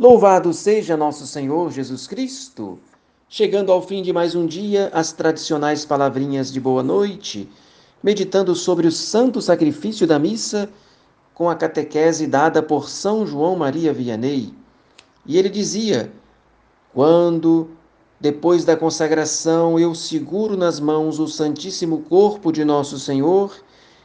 Louvado seja nosso Senhor Jesus Cristo! Chegando ao fim de mais um dia, as tradicionais palavrinhas de boa noite, meditando sobre o santo sacrifício da missa, com a catequese dada por São João Maria Vianney. E ele dizia: Quando, depois da consagração, eu seguro nas mãos o Santíssimo Corpo de Nosso Senhor,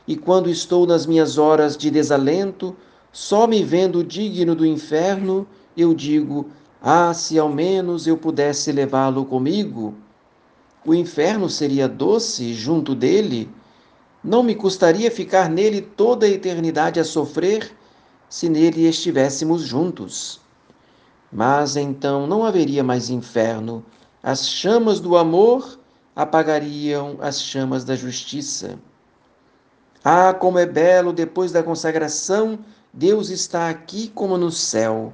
e quando estou nas minhas horas de desalento, só me vendo digno do inferno, eu digo: Ah, se ao menos eu pudesse levá-lo comigo! O inferno seria doce junto dele? Não me custaria ficar nele toda a eternidade a sofrer, se nele estivéssemos juntos. Mas então não haveria mais inferno, as chamas do amor apagariam as chamas da justiça. Ah, como é belo depois da consagração, Deus está aqui como no céu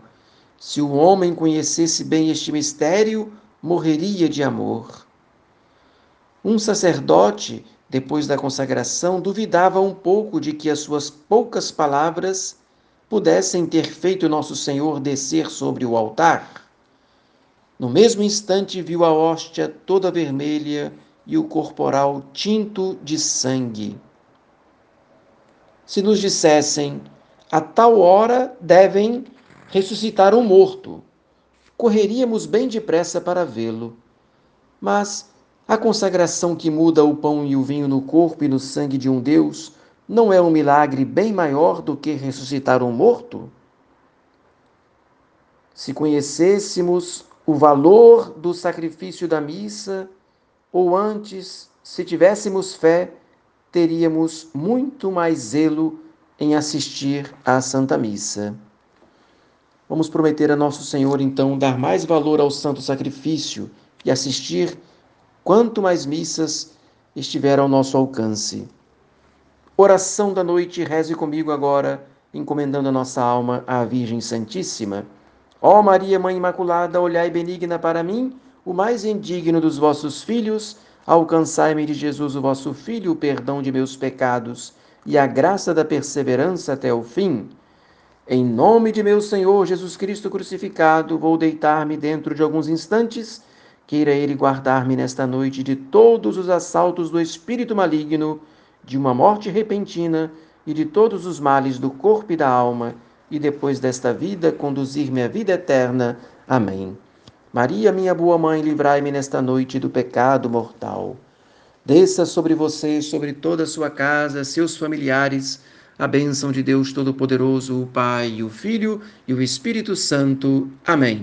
se o homem conhecesse bem este mistério, morreria de amor. Um sacerdote, depois da consagração, duvidava um pouco de que as suas poucas palavras pudessem ter feito Nosso Senhor descer sobre o altar. No mesmo instante, viu a hóstia toda vermelha e o corporal tinto de sangue. Se nos dissessem, a tal hora devem ressuscitar um morto. Correríamos bem depressa para vê-lo. Mas a consagração que muda o pão e o vinho no corpo e no sangue de um Deus não é um milagre bem maior do que ressuscitar um morto? Se conhecêssemos o valor do sacrifício da missa, ou antes, se tivéssemos fé, teríamos muito mais zelo em assistir à Santa Missa. Vamos prometer a Nosso Senhor, então, dar mais valor ao santo sacrifício e assistir quanto mais missas estiver ao nosso alcance. Oração da noite, reze comigo agora, encomendando a nossa alma à Virgem Santíssima. Ó Maria, Mãe Imaculada, olhai benigna para mim, o mais indigno dos vossos filhos, alcançai-me de Jesus, o vosso Filho, o perdão de meus pecados e a graça da perseverança até o fim. Em nome de meu Senhor Jesus Cristo crucificado, vou deitar-me dentro de alguns instantes. Queira Ele guardar-me nesta noite de todos os assaltos do espírito maligno, de uma morte repentina e de todos os males do corpo e da alma, e depois desta vida conduzir-me à vida eterna. Amém. Maria, minha boa mãe, livrai-me nesta noite do pecado mortal. Desça sobre você, sobre toda a sua casa, seus familiares, a bênção de Deus Todo-Poderoso, o Pai, o Filho e o Espírito Santo. Amém.